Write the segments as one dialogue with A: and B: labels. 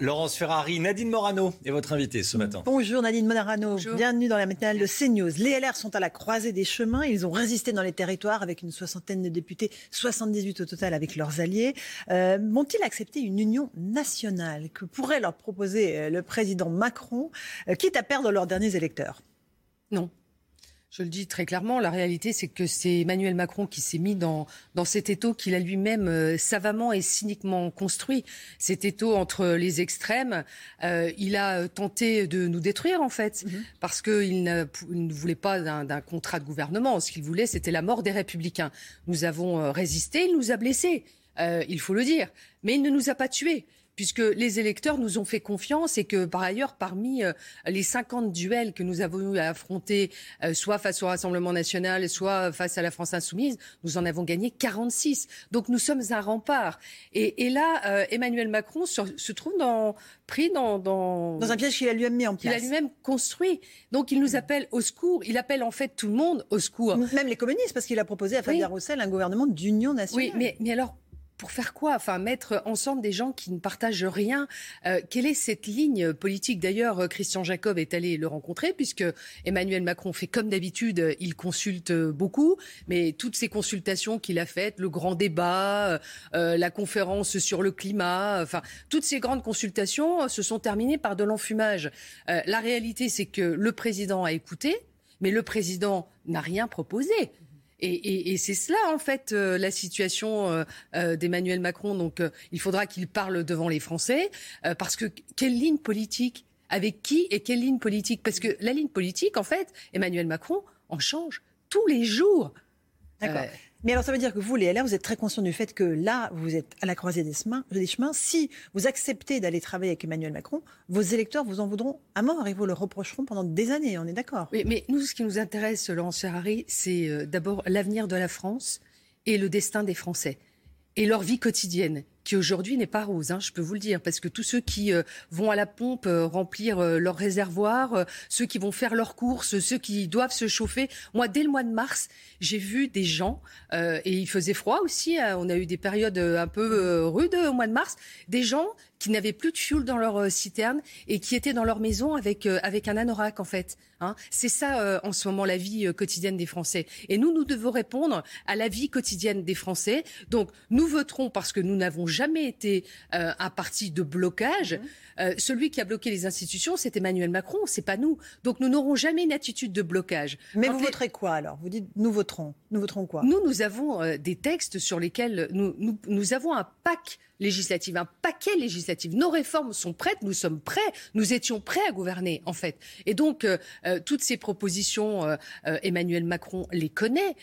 A: Laurence Ferrari, Nadine Morano est votre invitée ce matin.
B: Bonjour Nadine Morano, bienvenue dans la matinale de CNews. Les LR sont à la croisée des chemins, ils ont résisté dans les territoires avec une soixantaine de députés, 78 au total avec leurs alliés. Euh, Vont-ils accepter une union nationale que pourrait leur proposer euh, le président Macron, euh, quitte à perdre leurs derniers électeurs?
C: Non. Je le dis très clairement, la réalité, c'est que c'est Emmanuel Macron qui s'est mis dans, dans cet étau qu'il a lui-même euh, savamment et cyniquement construit. Cet étau entre les extrêmes, euh, il a tenté de nous détruire, en fait, mm-hmm. parce qu'il ne, ne, voulait pas d'un contrat de gouvernement. Ce qu'il voulait, c'était la mort des républicains. Nous avons euh, résisté, il nous a blessés, il faut le dire, mais il ne nous a pas tués puisque les électeurs nous ont fait confiance et que par ailleurs, parmi euh, les 50 duels que nous avons eu à affronter, euh, soit face au Rassemblement national, soit face à la France insoumise, nous en avons gagné 46. Donc nous sommes un rempart. Et, là, euh, Emmanuel Macron se, trouve dans, pris dans,
B: dans... Dans un piège qu'il a lui-même mis en place.
C: Il a lui-même construit. Donc il nous appelle au secours. Il appelle en fait tout le monde au secours.
B: Même les communistes, parce qu'il a proposé à Fabien Roussel un gouvernement d'union nationale.
C: Oui, mais, mais alors pour faire quoi? Enfin, mettre ensemble des gens qui ne partagent rien. Euh, quelle est cette ligne politique? D'ailleurs, euh, Christian Jacob est allé le rencontrer puisque Emmanuel Macron fait comme d'habitude, il consulte beaucoup, mais toutes ces consultations qu'il a faites, le grand débat, euh, la conférence sur le climat, enfin, toutes ces grandes consultations se sont terminées par de l'enfumage. la réalité, c'est que le président a écouté, mais le président n'a rien proposé. Et, c'est cela, en fait, euh, la situation euh, euh, d'Emmanuel Macron. Donc, il faudra qu'il parle devant les Français, parce que quelle ligne politique Avec qui et quelle ligne politique? Parce que la ligne politique, en fait, Emmanuel Macron en change tous les jours.
B: D'accord. Mais alors ça veut dire que vous, les LR, vous êtes très conscients du fait que là, vous êtes à la croisée des chemins. Des chemins. Si vous acceptez d'aller travailler avec Emmanuel Macron, vos électeurs vous en voudront à mort et vous le reprocheront pendant des années, on est d'accord?
C: Oui, mais nous, ce qui nous intéresse, Laurence Ferrari, c'est euh, d'abord l'avenir de la France et le destin des Français et leur vie quotidienne aujourd'hui n'est pas rose, hein, je peux vous le dire, parce que tous ceux qui euh, vont à la pompe euh, remplir euh, leur réservoir, ceux qui vont faire leurs courses, ceux qui doivent se chauffer. Moi, dès le mois de mars, j'ai vu des gens, et il faisait froid aussi, hein, on a eu des périodes un peu rudes au mois de mars, des gens qui n'avaient plus de fioul dans leur citerne et qui étaient dans leur maison avec, avec un anorak, en fait. Hein. C'est ça, en ce moment, la vie quotidienne des Français. Et nous, nous devons répondre à la vie quotidienne des Français. Donc, nous voterons parce que nous n'avons jamais été euh, un parti de blocage. Mhm. Euh, celui qui a bloqué les institutions, c'est Emmanuel Macron, c'est pas nous. Donc nous n'aurons jamais une attitude de blocage.
B: Mais vous voterez quoi alors? Vous dites nous voterons. Nous voterons quoi?
C: Nous, nous avons euh, des textes sur lesquels nous, nous, nous avons un pack législative, un paquet législatif. Nos réformes sont prêtes, nous sommes prêts, nous étions prêts à gouverner en fait. Et donc euh, euh, toutes ces propositions, euh, Emmanuel Macron les connaît.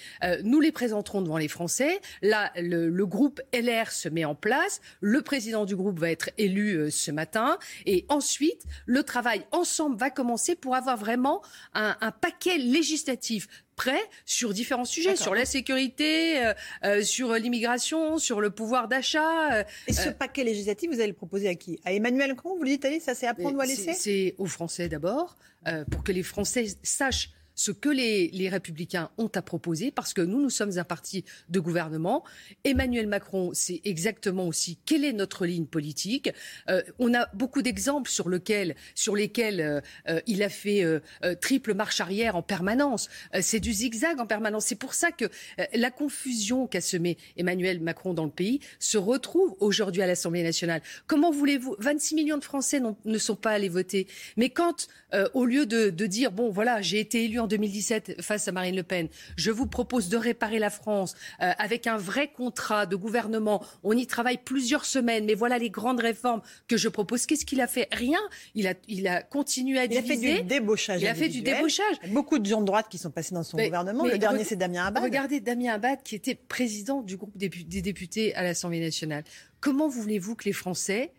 C: nous les présenterons devant les Français. Là, le, groupe LR se met en place. Le président du groupe va être élu ce matin. Et ensuite, le travail ensemble va commencer pour avoir vraiment un, un paquet législatif prêt sur différents sujets, sur la sécurité, euh, euh, sur l'immigration, sur le pouvoir d'achat.
B: Euh, Et ce paquet législatif, vous allez le proposer à qui? À Emmanuel Macron Vous lui dites, allez, ça c'est à prendre ou à laisser?
C: C'est aux Français d'abord, pour que les Français sachent ce que les, les, républicains ont à proposer, parce que nous, nous sommes un parti de gouvernement. Emmanuel Macron sait exactement aussi quelle est notre ligne politique. Euh, on a beaucoup d'exemples sur, sur lesquels euh, euh, il a fait triple marche arrière en permanence. c'est du zigzag en permanence. C'est pour ça que la confusion qu'a semé Emmanuel Macron dans le pays se retrouve aujourd'hui à l'Assemblée nationale. Comment voulez-vous 26 millions de Français ne sont pas allés voter. Mais quand, au lieu de, de dire, bon, voilà, j'ai été élu en 2017 face à Marine Le Pen. Je vous propose de réparer la France euh, avec un vrai contrat de gouvernement. On y travaille plusieurs semaines, mais voilà les grandes réformes que je propose. Qu'est-ce qu'il a fait? Rien. Il a, il a continué à diviser.
B: Il a fait du débauchage.
C: Il a fait du débauchage.
B: Beaucoup de gens de droite qui sont passés dans son gouvernement. le dernier, c'est Damien Abad.
C: Regardez Damien Abad, qui était président du groupe des, députés à l'Assemblée nationale. Comment voulez-vous que les Français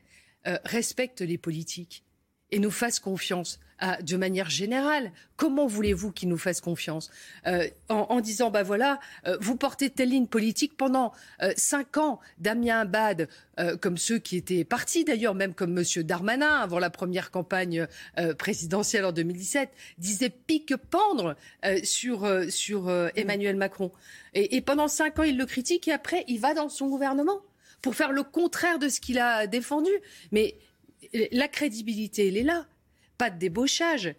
C: euh, respectent les politiques? Et nous fasse confiance de manière générale. Comment voulez-vous qu'il nous fasse confiance euh, en, disant, bah voilà, euh, vous portez telle ligne politique pendant euh, cinq ans, Damien Abad, comme ceux qui étaient partis d'ailleurs, même comme Monsieur Darmanin avant la première campagne présidentielle en 2017, disait pique-pendre sur, sur Emmanuel Macron. Et, et pendant cinq ans, il le critique et après, il va dans son gouvernement pour faire le contraire de ce qu'il a défendu. Mais la crédibilité, elle est là pas de débauchage.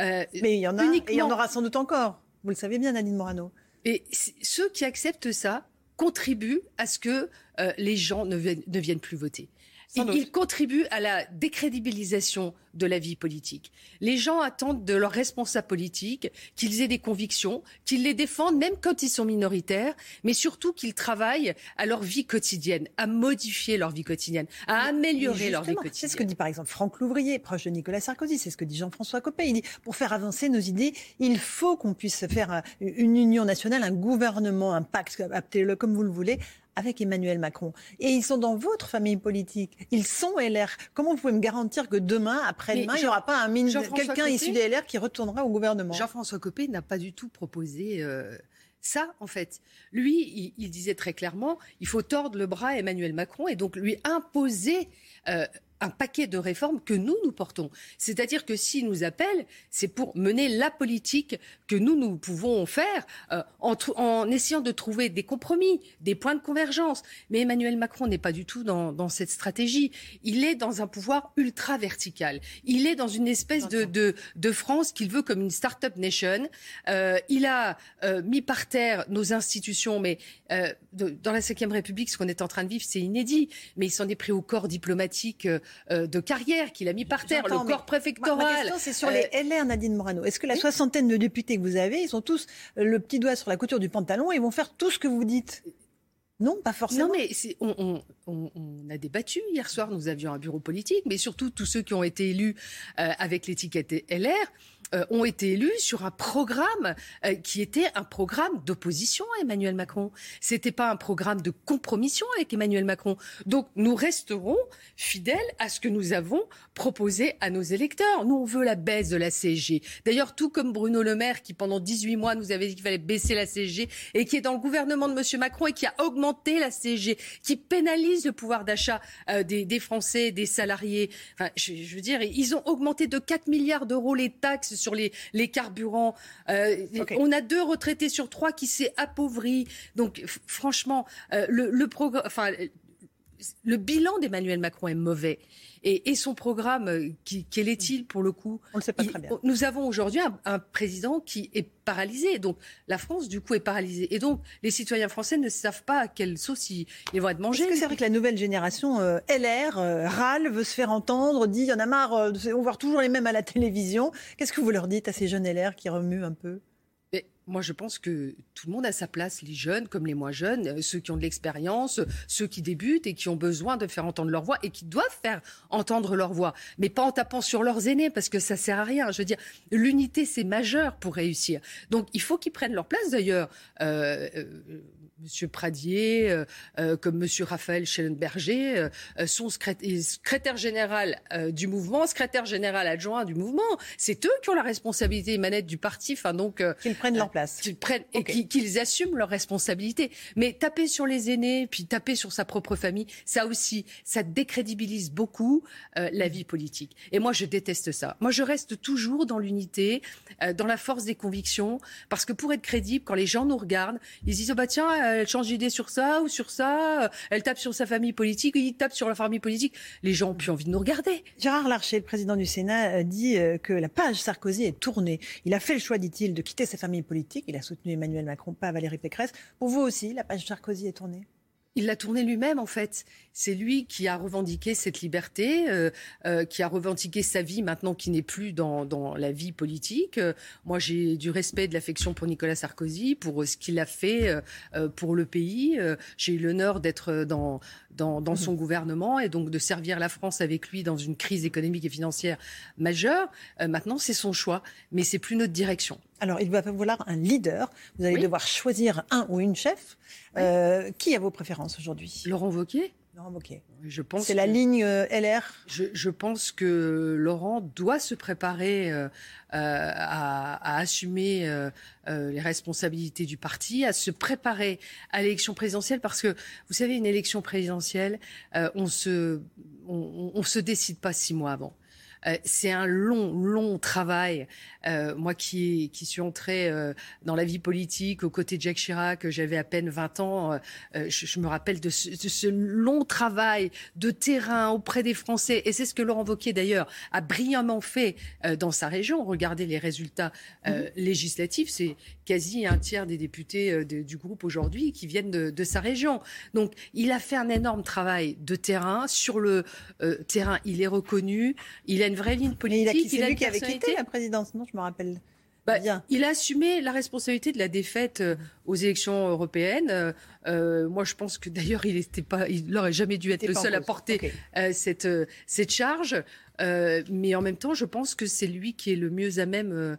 B: Euh, Mais il y en a, et il y en aura sans doute encore. Vous le savez bien, Nadine Morano.
C: Et ceux qui acceptent ça contribuent à ce que euh, les gens ne viennent plus voter. Il, contribue à la décrédibilisation de la vie politique. Les gens attendent de leurs responsables politiques qu'ils aient des convictions, qu'ils les défendent même quand ils sont minoritaires, mais surtout qu'ils travaillent à leur vie quotidienne, à modifier leur vie quotidienne, à améliorer leur vie quotidienne.
B: C'est ce que dit par exemple Franck Louvrier, proche de Nicolas Sarkozy, c'est ce que dit Jean-François Copé. Il dit pour faire avancer nos idées, il faut qu'on puisse faire une union nationale, un gouvernement, un pacte, appelez-le comme vous le voulez, avec Emmanuel Macron. Et ils sont dans votre famille politique. Ils sont LR. Comment vous pouvez me garantir que demain, après-demain, il n'y aura pas un quelqu'un issu des LR qui retournera au gouvernement?
C: Jean-François Copé n'a pas du tout proposé. Euh, ça, en fait, lui, il, disait très clairement, il faut tordre le bras à Emmanuel Macron et donc lui imposer euh, un paquet de réformes que nous, nous portons. C'est-à-dire que s'il nous appelle, c'est pour mener la politique que nous, nous pouvons faire euh, en, essayant de trouver des compromis, des points de convergence. Mais Emmanuel Macron n'est pas du tout dans, cette stratégie. Il est dans un pouvoir ultra vertical. Il est dans une espèce de, de, France qu'il veut comme une start-up nation. Euh, il a euh, mis par terre nos institutions, mais dans la Ve République, ce qu'on est en train de vivre, c'est inédit. Mais il s'en est pris au corps diplomatique euh, de carrière qu'il a mis par terre, le corps préfectoral. Ma,
B: question, c'est sur les euh, LR, Nadine Morano. Est-ce que la soixantaine de députés que vous avez, ils ont tous le petit doigt sur la couture du pantalon et vont faire tout ce que vous dites? Non, pas forcément.
C: Non, mais on, on, a débattu hier soir. Nous avions un bureau politique, mais surtout tous ceux qui ont été élus euh, avec l'étiquette LR euh, ont été élus sur un programme euh, qui était un programme d'opposition à Emmanuel Macron. C'était pas un programme de compromission avec Emmanuel Macron. Donc nous resterons fidèles à ce que nous avons proposé à nos électeurs. Nous on veut la baisse de la CSG. D'ailleurs tout comme Bruno Le Maire qui pendant 18 mois nous avait dit qu'il fallait baisser la CSG et qui est dans le gouvernement de Monsieur Macron et qui a augmenté la CSG, qui pénalise le pouvoir d'achat euh, des, Français, des salariés. Enfin, je, je veux dire, ils ont augmenté de 4 milliards d'euros les taxes sur les, les carburants. Euh, on a deux retraités sur trois qui s'est appauvri. Donc franchement, euh, le, le, enfin, le bilan d'Emmanuel Macron est mauvais. Et, son programme, euh, quel est-il pour le coup
B: On ne sait pas très bien.
C: Nous avons aujourd'hui un, président qui est paralysé. Donc la France, du coup, est paralysée. Et donc les citoyens français ne savent pas à quelle sauce ils, vont être mangés.
B: Est-ce que c'est vrai que la nouvelle génération euh, LR, euh, râle, veut se faire entendre, dit il y en a marre, on voit toujours les mêmes à la télévision. Qu'est-ce que vous leur dites à ces jeunes LR qui remuent un peu?
C: Moi, je pense que tout le monde a sa place, les jeunes comme les moins jeunes, euh, ceux qui ont de l'expérience, ceux qui débutent et qui ont besoin de faire entendre leur voix et qui doivent faire entendre leur voix, mais pas en tapant sur leurs aînés parce que ça sert à rien. Je veux dire, l'unité c'est majeur pour réussir. Donc, il faut qu'ils prennent leur place. D'ailleurs, euh, euh Monsieur Pradier, euh, comme Monsieur Raphaël Schellenberger, sont secrétaire général du mouvement, secrétaire général adjoint du mouvement. C'est eux qui ont la responsabilité manette du parti. Enfin donc
B: qu'ils prennent leur place,
C: qu'ils prennent et qu'ils assument leur responsabilité. Mais taper sur les aînés, puis taper sur sa propre famille, ça aussi, ça décrédibilise beaucoup la vie politique. Et moi, je déteste ça. Moi, je reste toujours dans l'unité, dans la force des convictions, parce que pour être crédible, quand les gens nous regardent, ils disent oh bah tiens elle change d'idée sur ça ou sur ça, elle tape sur sa famille politique, il tape sur la famille politique. Les gens ont plus envie de nous regarder.
B: Gérard Larcher, le président du Sénat, dit euh, que la page Sarkozy est tournée. Il a fait le choix, dit-il, de quitter sa famille politique. Il a soutenu Emmanuel Macron, pas Valérie Pécresse. Pour vous aussi, la page Sarkozy est tournée?
C: Il l'a tourné lui-même, en fait. C'est lui qui a revendiqué cette liberté, euh, euh, qui a revendiqué sa vie maintenant qui n'est plus dans, dans, la vie politique. Euh, moi, j'ai du respect, de l'affection pour Nicolas Sarkozy, pour ce qu'il a fait pour le pays. j'ai eu l'honneur d'être dans, dans, dans, son mmh. gouvernement et donc de servir la France avec lui dans une crise économique et financière majeure. maintenant, c'est son choix, mais c'est plus notre direction.
B: Alors, il va falloir un leader. Vous allez devoir choisir un ou une chef. Euh, qui a vos préférences aujourd'hui?
C: Laurent Wauquiez
B: Je pense c'est la ligne euh, LR.
C: Je, pense que Laurent doit se préparer euh, euh, à, assumer les responsabilités du parti, à se préparer à l'élection présidentielle, parce que vous savez, une élection présidentielle, on se on, on se décide pas six mois avant. C'est un long, long travail euh, moi qui, qui suis entrée euh, dans la vie politique aux côtés de Jacques Chirac, j'avais à peine 20 ans, euh, je, me rappelle de ce, long travail de terrain auprès des Français. Et c'est ce que Laurent Wauquiez, d'ailleurs, a brillamment fait dans sa région. Regardez les résultats mhm. législatifs. C'est quasi un tiers des députés du groupe aujourd'hui qui viennent de, sa région. Donc, il a fait un énorme travail de terrain. Sur le terrain, il est reconnu. Il a une vraie ligne politique.
B: il a, qui avait quitté la présidence, non me rappelle.
C: Bah, il a assumé la responsabilité de la défaite euh, aux élections européennes. Euh, euh, moi, je pense que d'ailleurs, il n'aurait jamais dû être le seul à porter cette, cette charge. mais en même temps, je pense que c'est lui qui est le mieux à même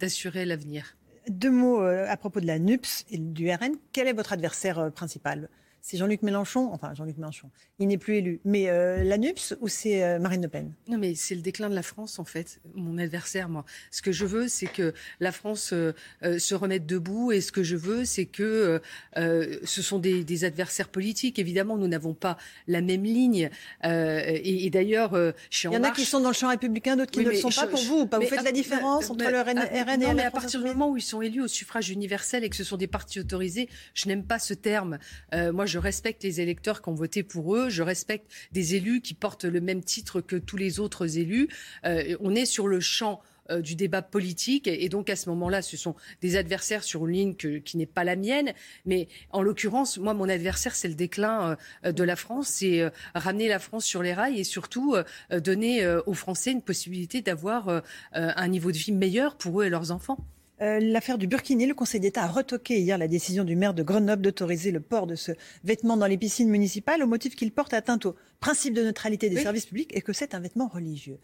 C: d'assurer l'avenir.
B: Deux mots à propos de la NUPS et du RN. Quel est votre adversaire principal? C'est Jean-Luc Mélenchon, enfin Jean-Luc Mélenchon, il n'est plus élu. Mais euh, la NUPS ou c'est euh, Marine Le Pen?
C: Non, mais c'est le déclin de la France, en fait, mon adversaire, moi. Ce que je veux, c'est que la France euh, se remette debout et ce que je veux, c'est que ce sont des, adversaires politiques. Évidemment, nous n'avons pas la même ligne. et, d'ailleurs,
B: chez En Il y en a qui sont dans le champ républicain, d'autres qui ne le sont pas pour vous. Pas vous faites la différence entre le RN, et non, mais
C: à partir du moment où ils sont élus au suffrage universel et que ce sont des partis autorisés, je n'aime pas ce terme. moi, je respecte les électeurs qui ont voté pour eux, je respecte des élus qui portent le même titre que tous les autres élus. Euh, on est sur le champ euh, du débat politique. Et donc, à ce moment-là, ce sont des adversaires sur une ligne qui n'est pas la mienne. Mais en l'occurrence, moi, mon adversaire, c'est le déclin euh, de la France. C'est ramener la France sur les rails et surtout donner aux Français une possibilité d'avoir un niveau de vie meilleur pour eux et leurs enfants.
B: Euh, l'affaire du Burkini, le Conseil d'État a retoqué hier la décision du maire de Grenoble d'autoriser le port de ce vêtement dans les piscines municipales au motif qu'il porte atteinte au principe de neutralité des services publics et que c'est un vêtement religieux.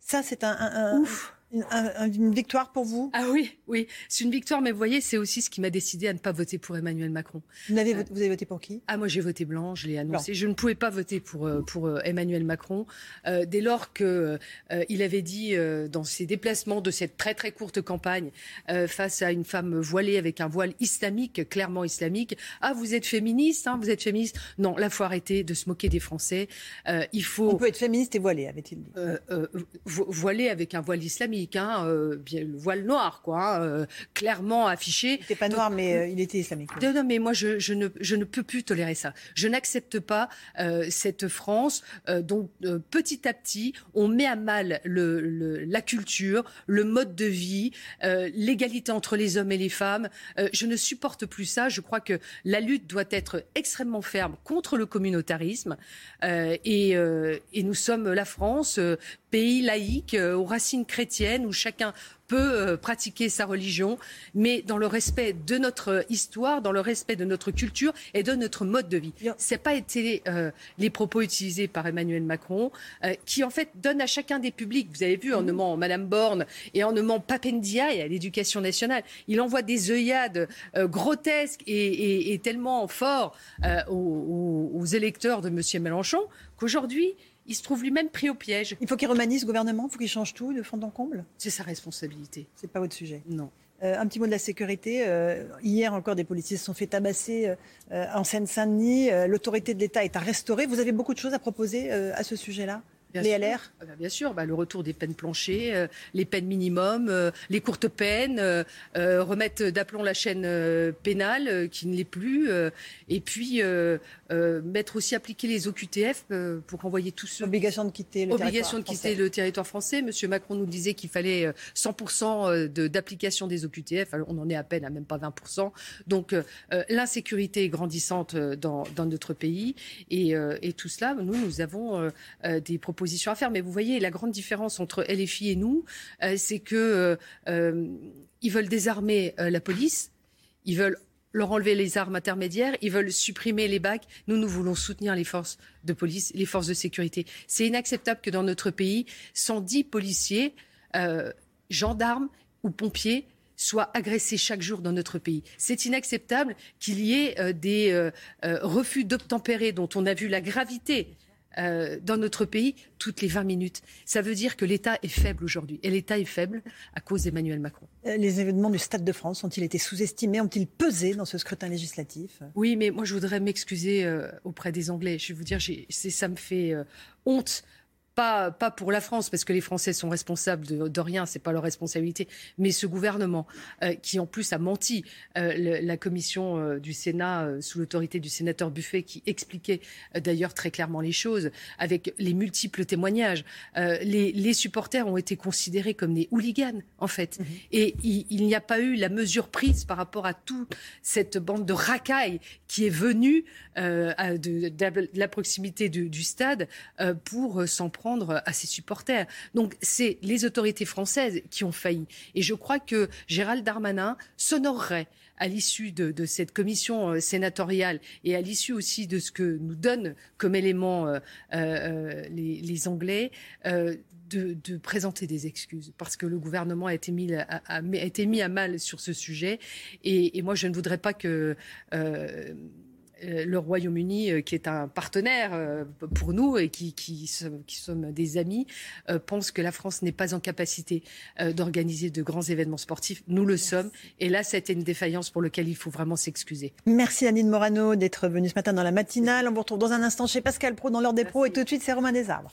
B: Ça, c'est un, Ouf une, victoire pour vous?
C: Ah oui, oui, c'est une victoire, mais vous voyez, c'est aussi ce qui m'a décidé à ne pas voter pour Emmanuel Macron.
B: Vous avez, vous avez voté pour qui?
C: Ah moi j'ai voté blanc, je l'ai annoncé. Je ne pouvais pas voter pour euh, pour euh, Emmanuel Macron euh, dès lors que il avait dit dans ses déplacements de cette très très courte campagne face à une femme voilée avec un voile islamique, clairement islamique. Ah vous êtes féministe, hein, vous êtes féministe? Non, là faut arrêter de se moquer des Français. il faut.
B: On peut être féministe et voilé, avait-il dit.
C: voilé avec un voile islamique. Euh, le voile noir, quoi, hein, euh, clairement affiché.
B: Il n'était pas noir, mais euh, il était islamique.
C: Non, mais moi, je, ne, je, ne, peux plus tolérer ça. Je n'accepte pas cette France dont petit à petit, on met à mal le, la culture, le mode de vie, l'égalité entre les hommes et les femmes. je ne supporte plus ça. Je crois que la lutte doit être extrêmement ferme contre le communautarisme. et, et nous sommes la France, pays laïque, aux racines chrétiennes où chacun peut euh, pratiquer sa religion, mais dans le respect de notre histoire, dans le respect de notre culture et de notre mode de vie. Ce pas été euh, les propos utilisés par Emmanuel Macron, euh, qui en fait donne à chacun des publics, vous avez vu en nommant Madame Borne et en nommant Papendia et à l'éducation nationale, il envoie des œillades grotesques et, tellement forts aux, aux électeurs de M. Mélenchon qu'aujourd'hui, il se trouve lui-même pris au piège.
B: Il faut qu'il remanise ce gouvernement, il faut qu'il change tout de fond en comble?
C: C'est sa responsabilité.
B: C'est pas votre sujet?
C: Non.
B: Euh, un petit mot de la sécurité. Euh, hier encore, des policiers se sont fait tabasser euh, en Seine-Saint-Denis. L'autorité de l'État est à restaurer. Vous avez beaucoup de choses à proposer à ce sujet-là?
C: Bien les sûr. LR ah bah, Bien sûr, bah, le retour des peines planchées, euh, les peines minimum, euh, les courtes peines, euh, remettre d'aplomb la chaîne pénale qui ne l'est plus, et puis mettre aussi appliquer les OQTF pour envoyer tous ceux.
B: Obligation de quitter le
C: Obligation de quitter le territoire français. Monsieur Macron nous disait qu'il fallait 100% d'application des OQTF. Alors, on en est à peine à même pas 20%. Donc l'insécurité est grandissante dans, dans, notre pays, et, et, tout cela, nous, nous avons des propositions à faire. Mais vous voyez, la grande différence entre LFI et nous, euh, c'est que euh, euh, ils veulent désarmer la police, ils veulent leur enlever les armes intermédiaires, ils veulent supprimer les bacs. Nous, nous voulons soutenir les forces de police, les forces de sécurité. C'est inacceptable que dans notre pays, 110 policiers, gendarmes ou pompiers soient agressés chaque jour dans notre pays. C'est inacceptable qu'il y ait des refus d'obtempérer dont on a vu la gravité dans notre pays toutes les 20 minutes. Ça veut dire que l'État est faible aujourd'hui. Et l'État est faible à cause d'Emmanuel Macron.
B: Les événements du Stade de France ont-ils été sous-estimés Ont-ils pesé dans ce scrutin législatif?
C: Oui, mais moi je voudrais m'excuser auprès des Anglais. Je vais vous dire, ça me fait honte pas, pas pour la France, parce que les Français sont responsables de, de rien, c'est pas leur responsabilité, mais ce gouvernement euh, qui en plus a menti, euh, la commission euh, du Sénat sous l'autorité du sénateur Buffet qui expliquait d'ailleurs très clairement les choses avec les multiples témoignages. Les, les, supporters ont été considérés comme des hooligans en fait, mhm. et il, il n'y a pas eu la mesure prise par rapport à toute cette bande de racailles qui est venue de, de, la proximité du, du stade pour s'en prendre à ses supporters. Donc c'est les autorités françaises qui ont failli. Et je crois que Gérald Darmanin s'honorerait à l'issue de, cette commission euh, sénatoriale et à l'issue aussi de ce que nous donnent comme élément euh, euh, les, Anglais, de, présenter des excuses parce que le gouvernement a été mis à, mal sur ce sujet. Et, moi, je ne voudrais pas que le Royaume-Uni, euh, qui est un partenaire euh, pour nous et qui, qui, sommes des amis, pense que la France n'est pas en capacité d'organiser de grands événements sportifs. Nous le sommes. Et là, c'était une défaillance pour laquelle il faut vraiment s'excuser.
B: Merci Anine Morano d'être venue ce matin dans la matinale. On vous retrouve dans un instant chez Pascal Pro dans l'heure des pros. Et tout de suite, c'est Romain Desarbres.